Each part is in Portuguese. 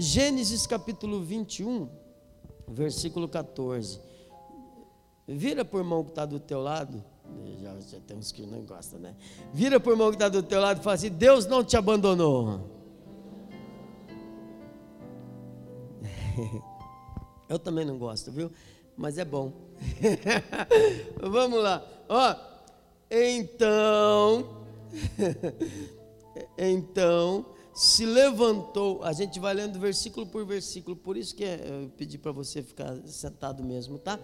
Gênesis capítulo 21, versículo 14. Vira por irmão que está do teu lado. Já, já tem uns que não gostam, né? Vira por irmão que está do teu lado e fala assim: Deus não te abandonou. Eu também não gosto, viu? Mas é bom. Vamos lá. Ó, então, então se levantou. A gente vai lendo versículo por versículo, por isso que é, eu pedi para você ficar sentado mesmo, tá?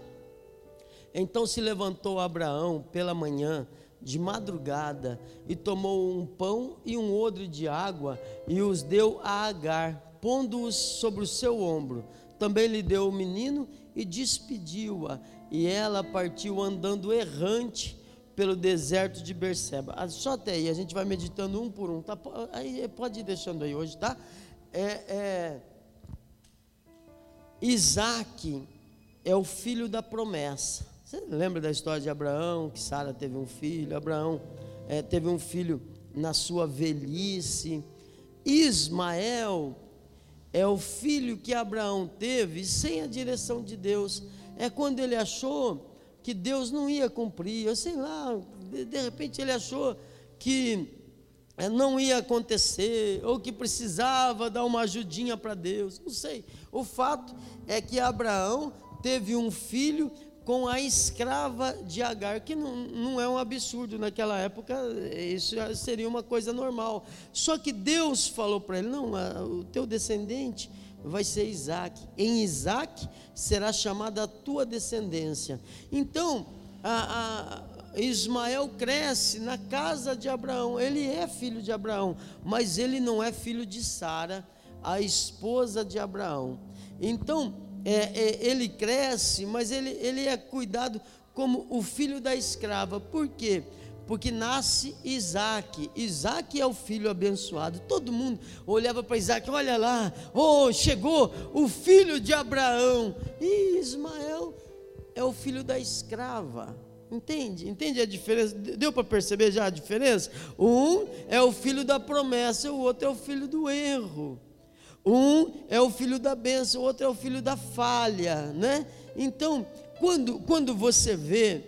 Então se levantou Abraão pela manhã, de madrugada, e tomou um pão e um odre de água e os deu a Agar, pondo-os sobre o seu ombro. Também lhe deu o menino e despediu-a, e ela partiu andando errante pelo deserto de Berseba. Ah, só até aí, a gente vai meditando um por um, tá? Aí pode ir deixando aí hoje, tá? É, é, Isaac é o filho da promessa. Você lembra da história de Abraão, que Sara teve um filho? Abraão é, teve um filho na sua velhice. Ismael é o filho que Abraão teve sem a direção de Deus. É quando ele achou que Deus não ia cumprir, eu sei lá, de, de repente ele achou que eh, não ia acontecer, ou que precisava dar uma ajudinha para Deus, não sei. O fato é que Abraão teve um filho com a escrava de Agar, que não, não é um absurdo naquela época, isso seria uma coisa normal. Só que Deus falou para ele: não, o teu descendente vai ser Isaac. Em Isaac será chamada a tua descendência. Então, a, a Ismael cresce na casa de Abraão. Ele é filho de Abraão, mas ele não é filho de Sara, a esposa de Abraão. Então, é, é, ele cresce, mas ele, ele é cuidado como o filho da escrava. Por quê? Porque nasce Isaac. Isaac é o filho abençoado. Todo mundo olhava para Isaac, olha lá, oh, chegou o filho de Abraão. E Ismael é o filho da escrava. Entende? Entende a diferença? Deu para perceber já a diferença? Um é o filho da promessa, o outro é o filho do erro. Um é o filho da bênção, o outro é o filho da falha, né? Então, quando, quando você vê,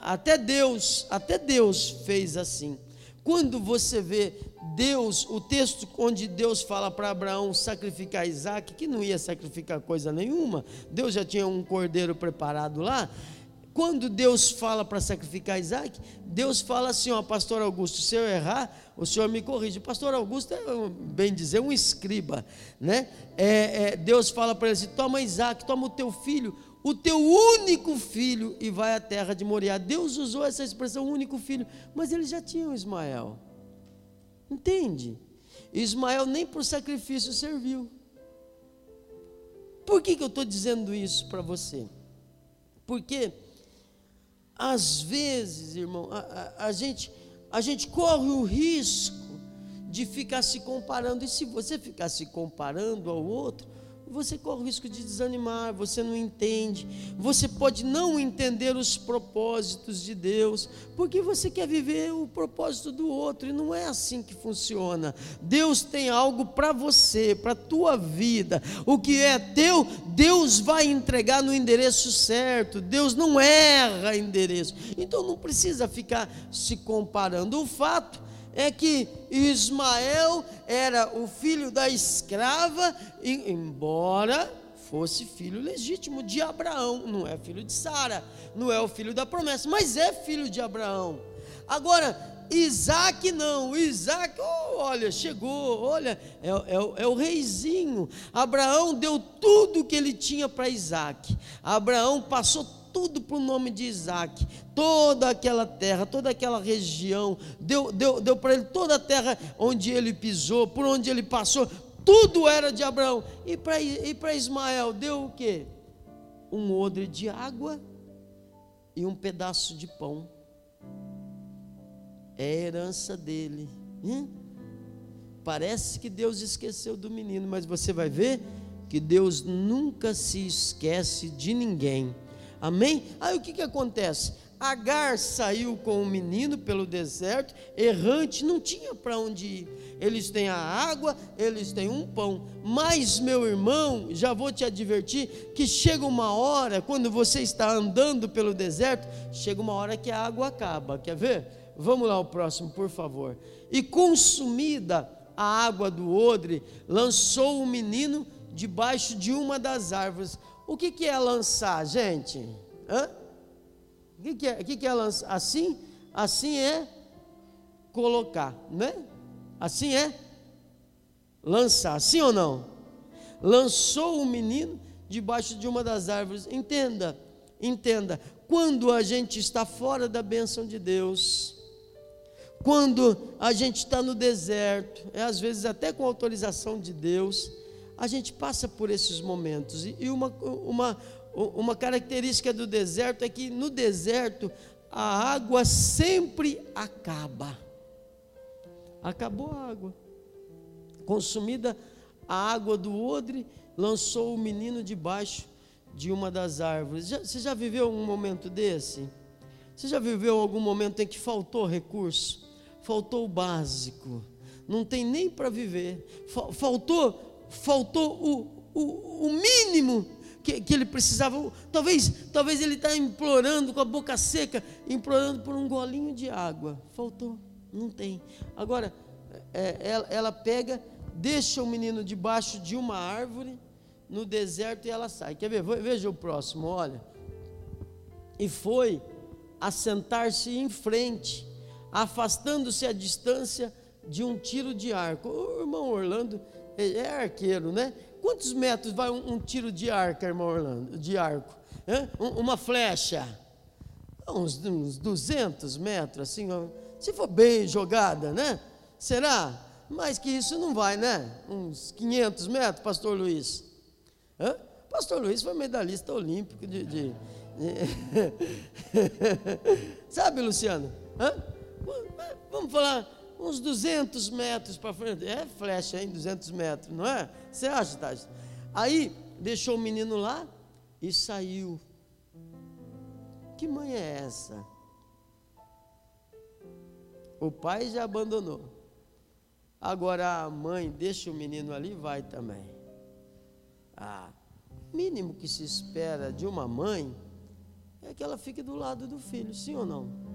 até Deus, até Deus fez assim. Quando você vê Deus, o texto onde Deus fala para Abraão sacrificar Isaac, que não ia sacrificar coisa nenhuma, Deus já tinha um cordeiro preparado lá. Quando Deus fala para sacrificar Isaac, Deus fala assim: ó, Pastor Augusto, se eu errar, o senhor me corrige. Pastor Augusto é, bem dizer, um escriba, né? É, é, Deus fala para ele assim: toma Isaac, toma o teu filho, o teu único filho, e vai à terra de Moriá. Deus usou essa expressão, único filho, mas ele já tinha o Ismael. Entende? Ismael nem o sacrifício serviu. Por que, que eu estou dizendo isso para você? Porque, às vezes, irmão, a, a, a gente a gente corre o risco de ficar se comparando. E se você ficar se comparando ao outro, você corre o risco de desanimar, você não entende, você pode não entender os propósitos de Deus, porque você quer viver o propósito do outro, e não é assim que funciona. Deus tem algo para você, para a tua vida, o que é teu, Deus vai entregar no endereço certo, Deus não erra endereço, então não precisa ficar se comparando. O fato é que Ismael era o filho da escrava, embora fosse filho legítimo de Abraão, não é filho de Sara, não é o filho da promessa, mas é filho de Abraão. Agora, Isaac não, Isaac, oh, olha, chegou, olha, é, é, é, o reizinho. Abraão deu tudo que ele tinha para Isaac. Abraão passou tudo para o nome de Isaac, toda aquela terra, toda aquela região, deu, deu, deu para ele toda a terra onde ele pisou, por onde ele passou, tudo era de Abraão. E para e Ismael deu o que? Um odre de água e um pedaço de pão. É herança dele. Parece que Deus esqueceu do menino, mas você vai ver que Deus nunca se esquece de ninguém. Amém? Aí o que, que acontece? Agar saiu com o menino pelo deserto, errante, não tinha para onde ir. Eles têm a água, eles têm um pão. Mas, meu irmão, já vou te advertir que chega uma hora, quando você está andando pelo deserto, chega uma hora que a água acaba. Quer ver? Vamos lá o próximo, por favor. E consumida a água do odre, lançou o menino debaixo de uma das árvores. O que, que é lançar, gente? Hã? O que, que, é, o que, que é lançar? Assim, assim é colocar, né? Assim é lançar, sim ou não? Lançou o menino debaixo de uma das árvores. Entenda, entenda. Quando a gente está fora da bênção de Deus, quando a gente está no deserto, é às vezes até com autorização de Deus, a gente passa por esses momentos. E uma, uma, uma característica do deserto é que no deserto a água sempre acaba. Acabou a água. Consumida a água do odre, lançou o menino debaixo de uma das árvores. Já, você já viveu um momento desse? Você já viveu algum momento em que faltou recurso? Faltou o básico. Não tem nem para viver. Faltou, faltou o, o, o mínimo que, que ele precisava. Talvez, talvez ele está implorando com a boca seca, implorando por um golinho de água. Faltou, não tem. Agora, é, ela, ela pega, deixa o menino debaixo de uma árvore no deserto e ela sai. Quer ver? Veja o próximo, olha. E foi assentar-se em frente, afastando-se a distância de um tiro de arco. O irmão Orlando é, é arqueiro, né? Quantos metros vai um, um tiro de arco, irmão Orlando? De arco? Um, uma flecha? Uns, uns 200 metros, assim, se for bem jogada, né? Será? Mais que isso não vai, né? Uns 500 metros, pastor Luiz. Hã? Pastor Luiz foi medalhista olímpico de, de... Sabe, Luciano? Hã? Vamos falar uns 200 metros para frente. É flecha, hein? 200 metros, não é? Você acha, Tati? Aí deixou o menino lá e saiu. Que mãe é essa? O pai já abandonou. Agora a mãe deixa o menino ali e vai também. Ah, mínimo que se espera de uma mãe é que ela fique do lado do filho, sim ou não?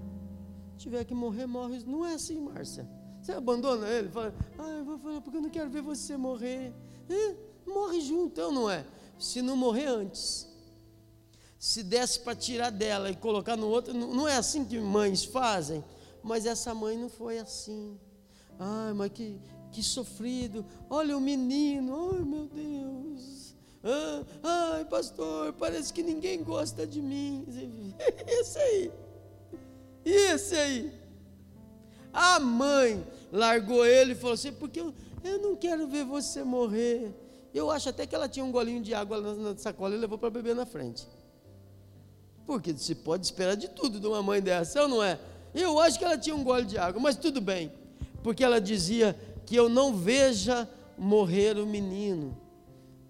Tiver que morrer, morre. Não é assim, Márcia. Você abandona ele, fala, ah, eu vou falar porque eu não quero ver você morrer. Morre junto, então não é? Se não morrer antes. Se desse para tirar dela e colocar no outro, não é assim que mães fazem. Mas essa mãe não foi assim. Ai, mas que, que sofrido. Olha o menino, ai meu Deus. Ah, ai, pastor, parece que ninguém gosta de mim. Esse aí. E esse aí? A mãe largou ele e falou assim: porque eu, eu não quero ver você morrer. Eu acho até que ela tinha um golinho de água na, na sacola e levou para beber na frente. Porque se pode esperar de tudo de uma mãe dessa, ou não é? Eu acho que ela tinha um gole de água, mas tudo bem. Porque ela dizia que eu não veja morrer o menino.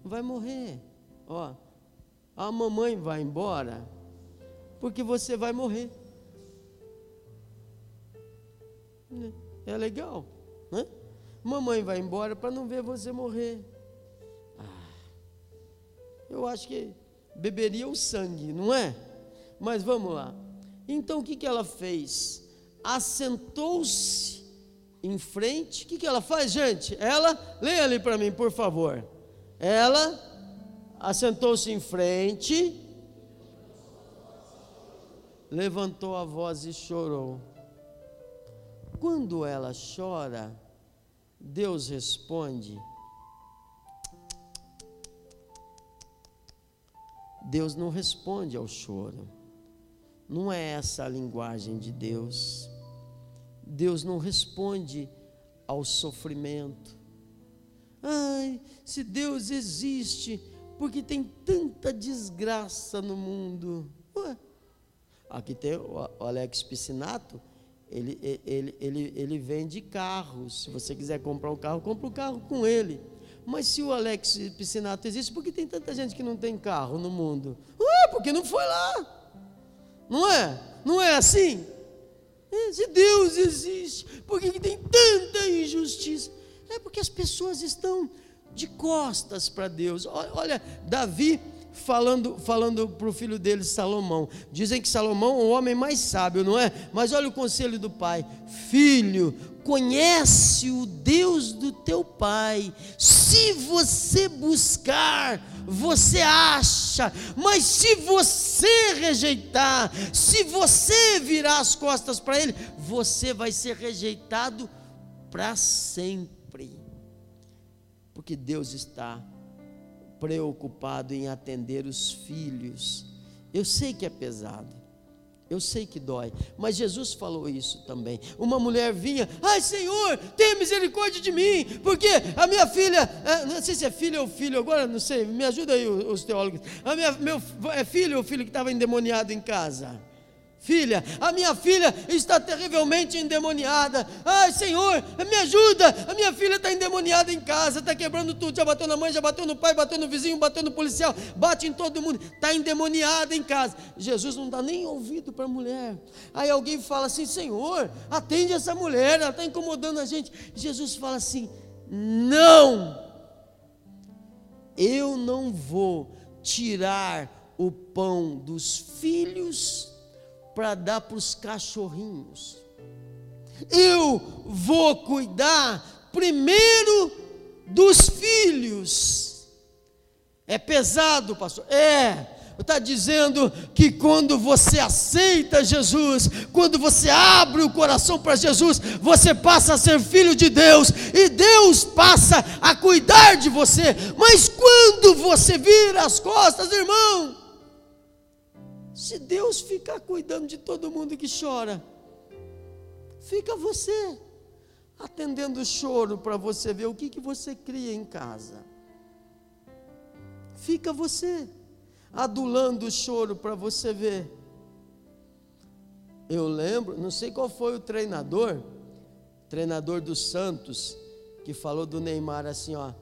Vai morrer. Ó, a mamãe vai embora, porque você vai morrer. É legal, né? Mamãe vai embora para não ver você morrer. Ah, eu acho que beberia o sangue, não é? Mas vamos lá. Então o que, que ela fez? Assentou-se em frente. O que, que ela faz, gente? Ela, leia ali para mim, por favor. Ela assentou-se em frente, levantou a voz e chorou. Quando ela chora, Deus responde. Deus não responde ao choro. Não é essa a linguagem de Deus. Deus não responde ao sofrimento. Ai, se Deus existe, porque tem tanta desgraça no mundo. Ué, aqui tem o Alex Piscinato ele, ele, ele, ele vende carros. Se você quiser comprar um carro, compra o um carro com ele. Mas se o Alex Piscinato existe, por que tem tanta gente que não tem carro no mundo? Ué, porque não foi lá. Não é? Não é assim? É, se Deus existe, por que, que tem tanta injustiça? É porque as pessoas estão de costas para Deus. Olha, Davi falando falando para o filho dele Salomão. Dizem que Salomão é o homem mais sábio, não é? Mas olha o conselho do pai: Filho, conhece o Deus do teu pai. Se você buscar, você acha, mas se você rejeitar, se você virar as costas para ele, você vai ser rejeitado para sempre. Porque Deus está preocupado em atender os filhos. Eu sei que é pesado. Eu sei que dói, mas Jesus falou isso também. Uma mulher vinha, ai Senhor, tenha misericórdia de mim, porque a minha filha, é, não sei se é filha ou filho, agora não sei, me ajuda aí os teólogos. A minha, meu, é filho ou filho que estava endemoniado em casa? Filha, a minha filha está terrivelmente endemoniada. Ai, Senhor, me ajuda. A minha filha está endemoniada em casa, está quebrando tudo. Já bateu na mãe, já bateu no pai, bateu no vizinho, bateu no policial, bate em todo mundo. Está endemoniada em casa. Jesus não dá nem ouvido para a mulher. Aí alguém fala assim: Senhor, atende essa mulher, ela está incomodando a gente. Jesus fala assim: Não, eu não vou tirar o pão dos filhos para dar para os cachorrinhos. Eu vou cuidar primeiro dos filhos. É pesado, pastor? É. Está dizendo que quando você aceita Jesus, quando você abre o coração para Jesus, você passa a ser filho de Deus e Deus passa a cuidar de você. Mas quando você vira as costas, irmão, se Deus ficar cuidando de todo mundo que chora, fica você atendendo o choro para você ver o que, que você cria em casa. Fica você adulando o choro para você ver. Eu lembro, não sei qual foi o treinador, treinador dos Santos, que falou do Neymar assim, ó,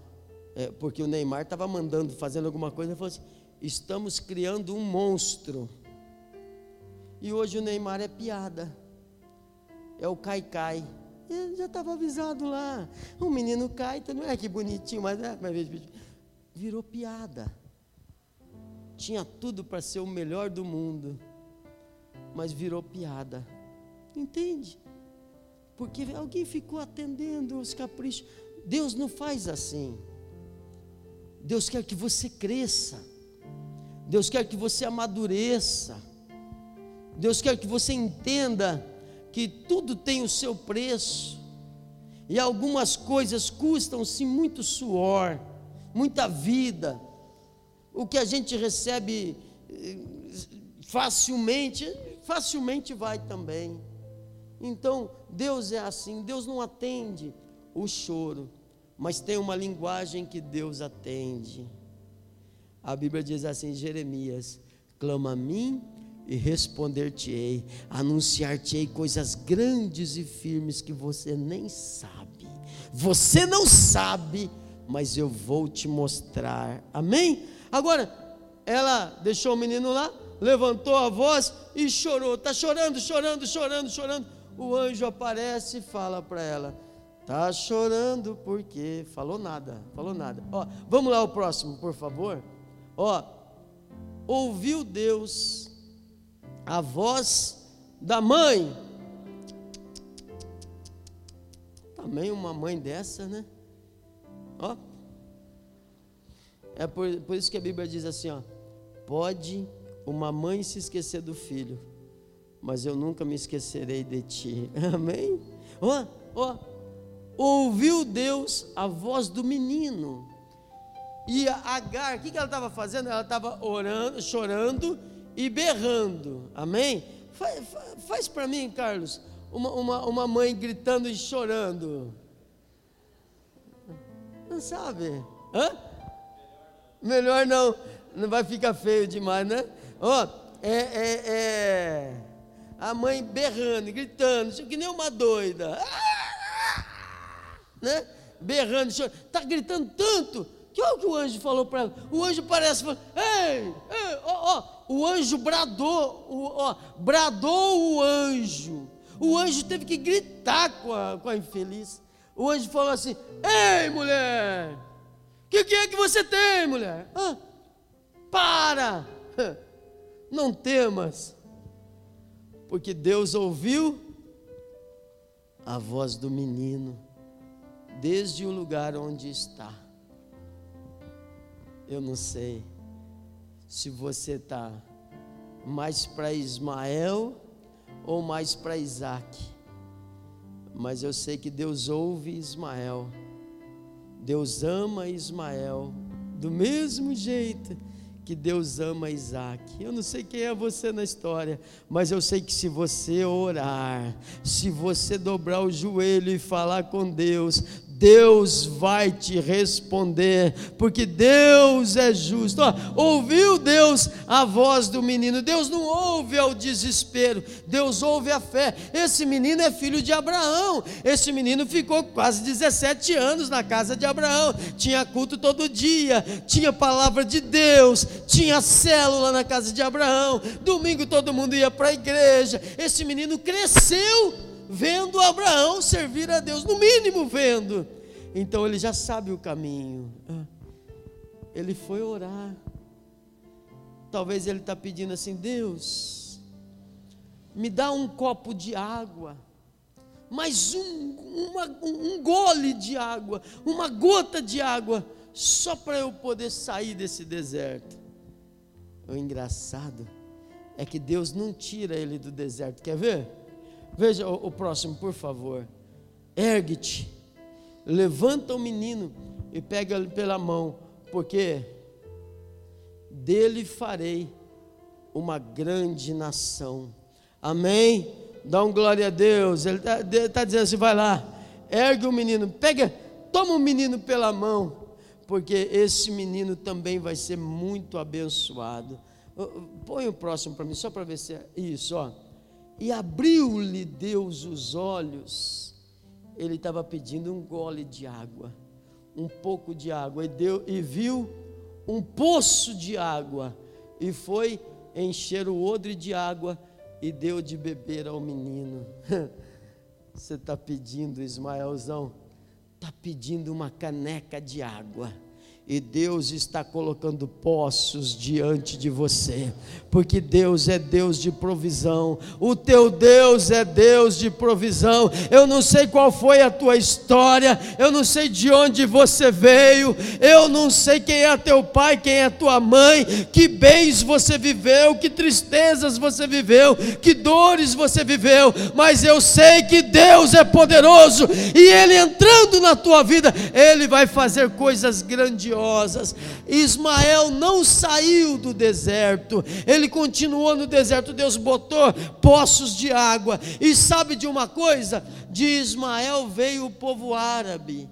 é, porque o Neymar estava mandando, fazendo alguma coisa, ele falou assim: estamos criando um monstro. E hoje o Neymar é piada. É o cai-cai. Ele já estava avisado lá. O menino cai, então não é que bonitinho, mas, é, virou piada. Tinha tudo para ser o melhor do mundo, mas virou piada. Entende? Porque alguém ficou atendendo os caprichos. Deus não faz assim. Deus quer que você cresça. Deus quer que você amadureça. Deus quer que você entenda que tudo tem o seu preço, e algumas coisas custam-se muito suor, muita vida. O que a gente recebe eh, facilmente, facilmente vai também. Então, Deus é assim, Deus não atende o choro, mas tem uma linguagem que Deus atende. A Bíblia diz assim, Jeremias: clama a mim e responder-te-ei, anunciar-te-ei coisas grandes e firmes que você nem sabe. Você não sabe, mas eu vou te mostrar. Amém? Agora, ela deixou o menino lá, levantou a voz e chorou. Está chorando, chorando, chorando, chorando. O anjo aparece e fala para ela: Está chorando porque falou nada, falou nada. Ó, vamos lá o próximo, por favor. Ó, ouviu Deus a voz da mãe. Também uma mãe dessa, né? Ó. É por, por isso que a Bíblia diz assim, ó. Pode uma mãe se esquecer do filho, mas eu nunca me esquecerei de ti. Amém? Ó, ó. Ouviu Deus a voz do menino. E a Agar, o que, que ela estava fazendo? Ela estava orando, chorando e berrando. Amém? Faz, faz para mim, Carlos, uma, uma, uma mãe gritando e chorando. Não sabe? Hã? Melhor não, não vai ficar feio demais, né? Ó, é, é, é, a mãe berrando, gritando, que nem uma doida, né? Berrando, chorando, está gritando tanto Que olha o que o anjo falou para ela. O anjo parece, ei, ei, ó, ó, o anjo bradou, o, ó, bradou o anjo. O anjo teve que gritar com a, com a infeliz. O anjo falou assim: Ei, mulher, o que, que, é que você tem, mulher? Ah, para, não temas, porque Deus ouviu a voz do menino desde o lugar onde está. Eu não sei se você está mais para Ismael ou mais para Isaac, mas eu sei que Deus ouve Ismael, Deus ama Ismael, do mesmo jeito que Deus ama Isaac. Eu não sei quem é você na história, mas eu sei que se você orar, se você dobrar o joelho e falar com Deus, Deus vai te responder, porque Deus é justo. ouviu Deus a voz do menino? Deus não ouve ao desespero, Deus ouve a fé. Esse menino é filho de Abraão. Esse menino ficou quase 17 anos na casa de Abraão. Tinha culto todo dia, tinha palavra de Deus, tinha célula na casa de Abraão. Domingo todo mundo ia para a igreja. Esse menino cresceu vendo Abraão servir a Deus, no mínimo vendo. Então ele já sabe o caminho. Ah, ele foi orar. Talvez ele está pedindo assim: Deus, me dá um copo de água, mais um, uma, um gole de água, uma gota de água, só para eu poder sair desse deserto. O engraçado é que Deus não tira ele do deserto, quer ver? Veja o, o próximo, por favor. Ergue-te, levanta o menino e pega-lhe pela mão, porque dele farei uma grande nação. Amém? Dá um glória a Deus. Ele está tá dizendo assim: vai lá, ergue o menino, pega, toma o menino pela mão, porque esse menino também vai ser muito abençoado. Põe o próximo para mim, só para ver se é isso, ó e abriu-lhe Deus os olhos. Ele estava pedindo um gole de água, um pouco de água, e, deu, e viu um poço de água, e foi encher o odre de água e deu de beber ao menino. Você está pedindo, Ismaelzão, está pedindo uma caneca de água e Deus está colocando poços diante de você, porque Deus é Deus de provisão, o teu Deus é Deus de provisão. Eu não sei qual foi a tua história, eu não sei de onde você veio, eu não sei quem é teu pai, quem é tua mãe, que bens você viveu, que tristezas você viveu, que dores você viveu, mas eu sei que Deus é poderoso e Ele entrando na tua vida, Ele vai fazer coisas grandiosas grandiosas. Ismael não saiu do deserto, ele continuou no deserto. Deus botou poços de água. E sabe de uma coisa? De Ismael veio o povo árabe.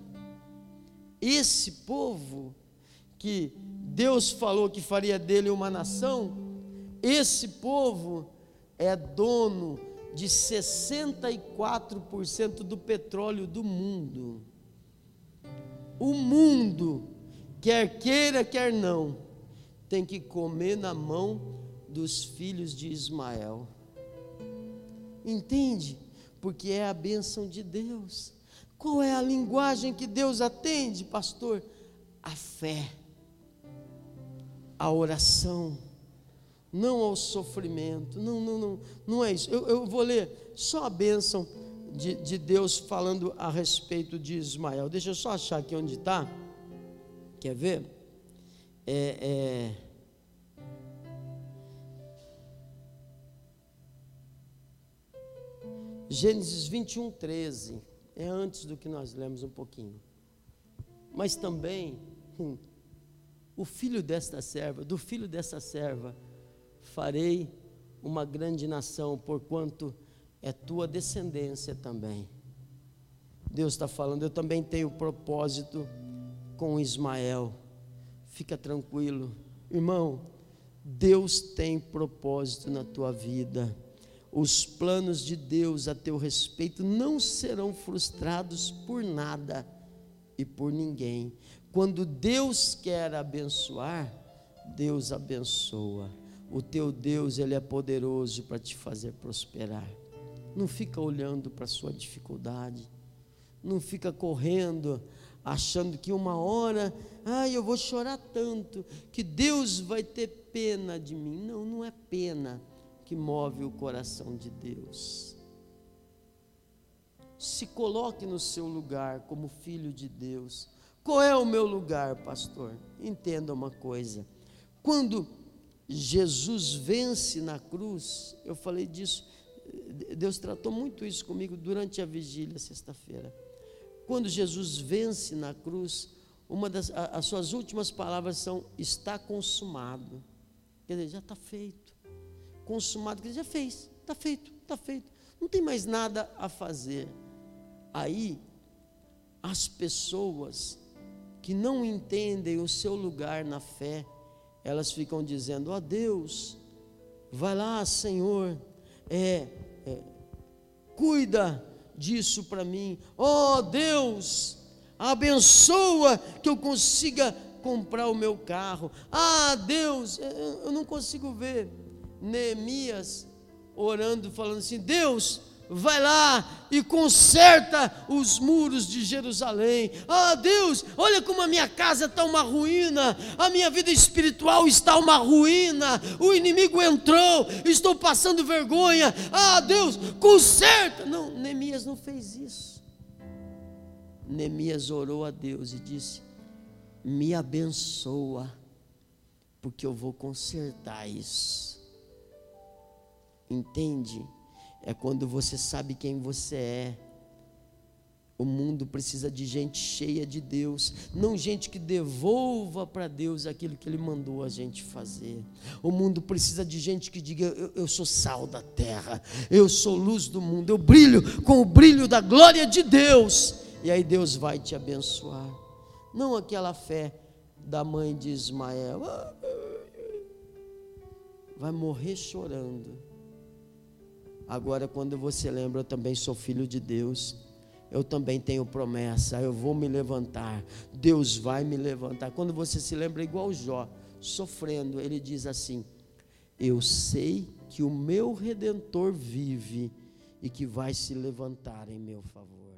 Esse povo que Deus falou que faria dele uma nação, esse povo é dono de 64% do petróleo do mundo. O mundo quer queira, quer não, tem que comer na mão dos filhos de Ismael. Entende? Porque é a bênção de Deus. Qual é a linguagem que Deus atende, pastor? A fé, a oração, não ao sofrimento. Não, não, não, não é isso. Eu, eu vou ler só a bênção de, de Deus falando a respeito de Ismael. Deixa eu só achar aqui onde está. Quer ver? É, é... Gênesis 21, 13. É antes do que nós lemos um pouquinho. Mas também, hum, o filho desta serva, do filho dessa serva, farei uma grande nação, porquanto é tua descendência também. Deus está falando, eu também tenho propósito com Ismael. Fica tranquilo, irmão. Deus tem propósito na tua vida. Os planos de Deus a teu respeito não serão frustrados por nada e por ninguém, Quando Deus quer abençoar, Deus abençoa. O teu Deus, ele é poderoso para te fazer prosperar. Não fica olhando para a sua dificuldade. Não fica correndo achando que uma hora, ah, eu vou chorar tanto que Deus vai ter pena de mim. Não, não é pena que move o coração de Deus. Se coloque no seu lugar como filho de Deus. Qual é o meu lugar, pastor? Entenda uma coisa. Quando Jesus vence na cruz, eu falei disso, Deus tratou muito isso comigo durante a vigília, sexta-feira. Quando Jesus vence na cruz, uma das as suas últimas palavras são: está consumado. Quer dizer, já está feito. Consumado, quer dizer, já fez, está feito, está feito. Não tem mais nada a fazer. Aí, as pessoas que não entendem o seu lugar na fé, elas ficam dizendo: ó oh, Deus, vai lá, Senhor, é, é cuida disso para mim. Oh Deus, abençoa que eu consiga comprar o meu carro. Ah, Deus, eu não consigo ver Neemias orando, falando assim: Deus, vai lá e conserta os muros de Jerusalém. Ah, Deus, olha como a minha casa está uma ruína, a minha vida espiritual está uma ruína. O inimigo entrou, estou passando vergonha. Ah, Deus, conserta. Não, Neemias não fez isso. Neemias orou a Deus e disse: Me abençoa, porque eu vou consertar isso. Entende? É quando você sabe quem você é. O mundo precisa de gente cheia de Deus, não gente que devolva para Deus aquilo que Ele mandou a gente fazer. O mundo precisa de gente que diga: eu, eu, sou sal da terra, eu sou luz do mundo, eu brilho com o brilho da glória de Deus. E aí Deus vai te abençoar. Não aquela fé da mãe de Ismael, vai morrer chorando Agora, quando você lembra, eu também sou filho de Deus. Eu também tenho promessa. Eu vou me levantar. Deus vai me levantar. Quando você se lembra, igual Jó, sofrendo, ele diz assim: Eu sei que o meu redentor vive e que vai se levantar em meu favor.